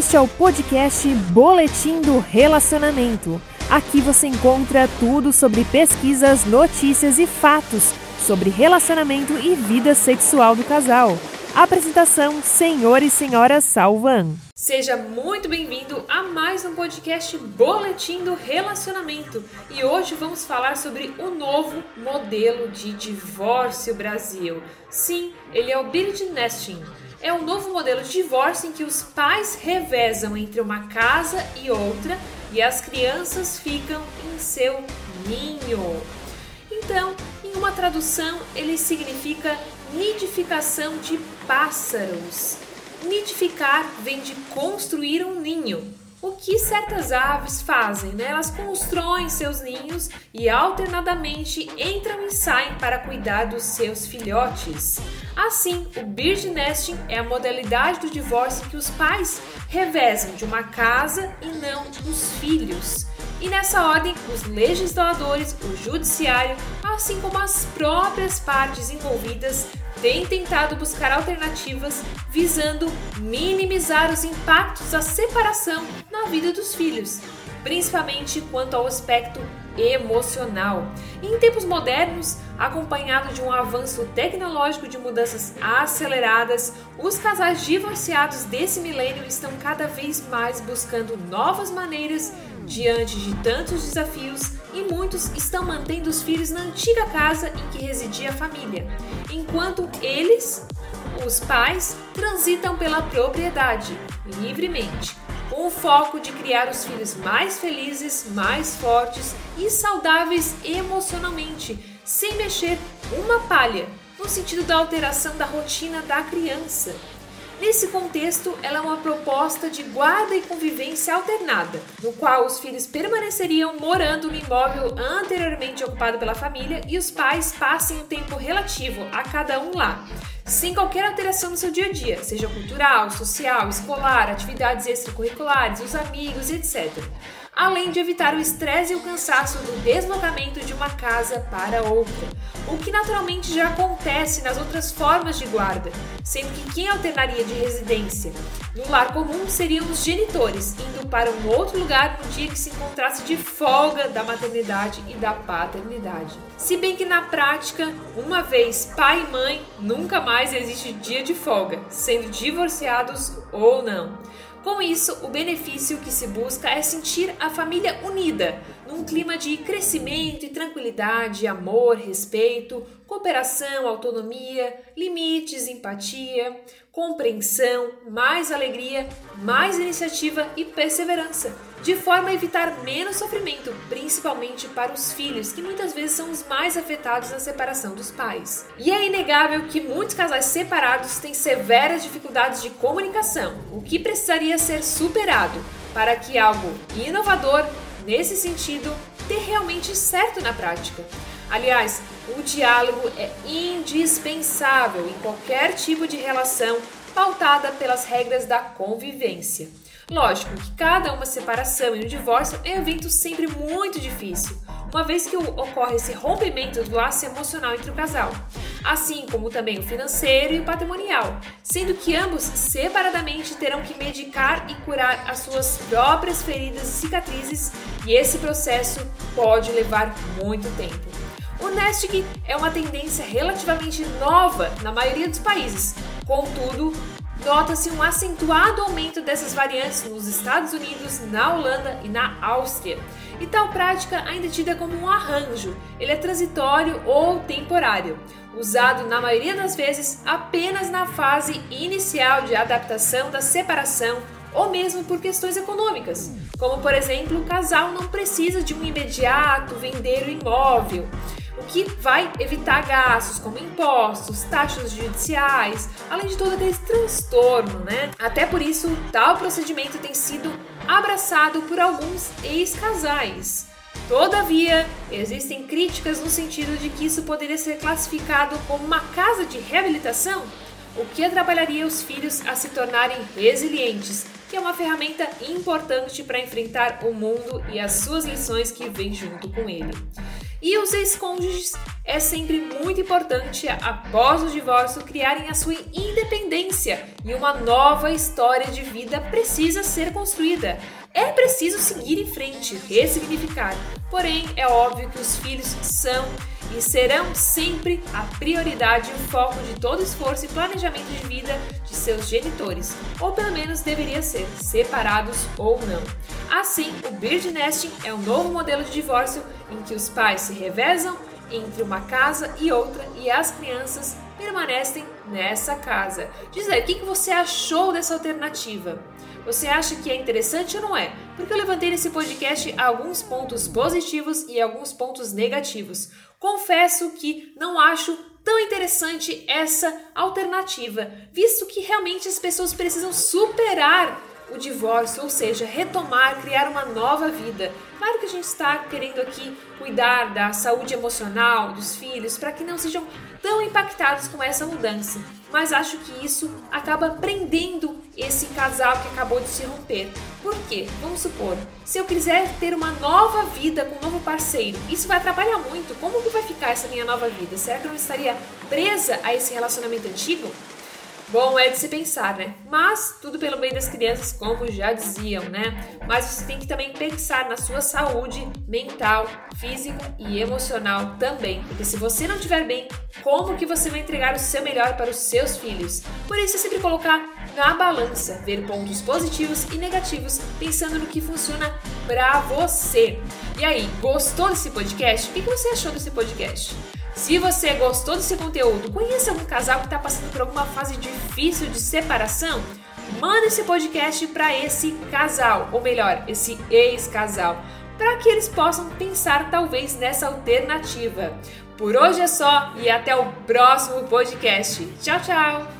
Este é o podcast Boletim do Relacionamento. Aqui você encontra tudo sobre pesquisas, notícias e fatos sobre relacionamento e vida sexual do casal. Apresentação: Senhor e Senhora Salvan. Seja muito bem-vindo a mais um podcast Boletim do Relacionamento. E hoje vamos falar sobre o novo modelo de divórcio Brasil. Sim, ele é o Bird Nesting. É um novo modelo de divórcio em que os pais revezam entre uma casa e outra e as crianças ficam em seu ninho. Então, em uma tradução, ele significa nidificação de pássaros. Nidificar vem de construir um ninho. O que certas aves fazem? Né? Elas constroem seus ninhos e alternadamente entram e saem para cuidar dos seus filhotes. Assim, o bird nesting é a modalidade do divórcio que os pais revezam de uma casa e não dos filhos. E nessa ordem, os legisladores, o judiciário, assim como as próprias partes envolvidas, têm tentado buscar alternativas visando minimizar os impactos da separação na vida dos filhos, principalmente quanto ao aspecto emocional. Em tempos modernos, acompanhado de um avanço tecnológico de mudanças aceleradas, os casais divorciados desse milênio estão cada vez mais buscando novas maneiras diante de tantos desafios e muitos estão mantendo os filhos na antiga casa em que residia a família, enquanto eles, os pais, transitam pela propriedade livremente, com o foco de criar os filhos mais felizes, mais fortes e saudáveis emocionalmente, sem mexer uma palha no sentido da alteração da rotina da criança. Nesse contexto, ela é uma proposta de guarda e convivência alternada, no qual os filhos permaneceriam morando no imóvel anteriormente ocupado pela família e os pais passem um tempo relativo a cada um lá, sem qualquer alteração no seu dia a dia, seja cultural, social, escolar, atividades extracurriculares, os amigos, etc além de evitar o estresse e o cansaço do deslocamento de uma casa para outra, o que naturalmente já acontece nas outras formas de guarda, sendo que quem alternaria de residência no lar comum seriam os genitores, indo para um outro lugar no dia que se encontrasse de folga da maternidade e da paternidade. Se bem que na prática, uma vez pai e mãe, nunca mais existe dia de folga, sendo divorciados ou não. Com isso, o benefício que se busca é sentir a família unida, num clima de crescimento e tranquilidade, amor, respeito, cooperação, autonomia, limites, empatia, compreensão, mais alegria, mais iniciativa e perseverança, de forma a evitar menos sofrimento, principalmente para os filhos, que muitas vezes são os mais afetados na separação dos pais. E é inegável que muitos casais separados têm severas dificuldades de comunicação, o que precisaria ser superado para que algo inovador nesse sentido dê realmente certo na prática. Aliás, o diálogo é indispensável em qualquer tipo de relação pautada pelas regras da convivência. Lógico que cada uma separação e um divórcio é um evento sempre muito difícil, uma vez que ocorre esse rompimento do laço emocional entre o casal, assim como também o financeiro e o patrimonial, sendo que ambos separadamente terão que medicar e curar as suas próprias feridas e cicatrizes, e esse processo pode levar muito tempo. O nesting é uma tendência relativamente nova na maioria dos países, contudo, nota-se um acentuado aumento dessas variantes nos Estados Unidos, na Holanda e na Áustria. E tal prática ainda é tida como um arranjo, ele é transitório ou temporário, usado na maioria das vezes apenas na fase inicial de adaptação da separação ou mesmo por questões econômicas, como por exemplo, o casal não precisa de um imediato vender o imóvel o que vai evitar gastos como impostos, taxas judiciais, além de todo aquele transtorno, né? Até por isso, tal procedimento tem sido abraçado por alguns ex-casais. Todavia, existem críticas no sentido de que isso poderia ser classificado como uma casa de reabilitação, o que atrapalharia os filhos a se tornarem resilientes, que é uma ferramenta importante para enfrentar o mundo e as suas lições que vêm junto com ele. E os ex-cônjuges é sempre muito importante, após o divórcio, criarem a sua independência e uma nova história de vida precisa ser construída. É preciso seguir em frente, ressignificar. Porém, é óbvio que os filhos são e serão sempre a prioridade e o foco de todo esforço e planejamento de vida de seus genitores, ou pelo menos deveria ser, separados ou não. Assim, o Bird Nesting é um novo modelo de divórcio em que os pais se revezam entre uma casa e outra e as crianças permanecem nessa casa. Diz aí, o que você achou dessa alternativa? Você acha que é interessante ou não é? Porque eu levantei nesse podcast alguns pontos positivos e alguns pontos negativos. Confesso que não acho tão interessante essa alternativa, visto que realmente as pessoas precisam superar o divórcio, ou seja, retomar, criar uma nova vida. Claro que a gente está querendo aqui cuidar da saúde emocional dos filhos para que não sejam tão impactados com essa mudança, mas acho que isso acaba prendendo esse casal que acabou de se romper. Por quê? Vamos supor, se eu quiser ter uma nova vida com um novo parceiro, isso vai atrapalhar muito. Como que vai ficar essa minha nova vida? Será que eu não estaria presa a esse relacionamento antigo? Bom é de se pensar, né? Mas tudo pelo bem das crianças, como já diziam, né? Mas você tem que também pensar na sua saúde mental, física e emocional também, porque se você não estiver bem, como que você vai entregar o seu melhor para os seus filhos? Por isso é sempre colocar na balança, ver pontos positivos e negativos, pensando no que funciona para você. E aí, gostou desse podcast? O que você achou desse podcast? Se você gostou desse conteúdo, conhece algum casal que está passando por alguma fase difícil de separação? Manda esse podcast para esse casal, ou melhor, esse ex-casal, para que eles possam pensar talvez nessa alternativa. Por hoje é só e até o próximo podcast. Tchau, tchau!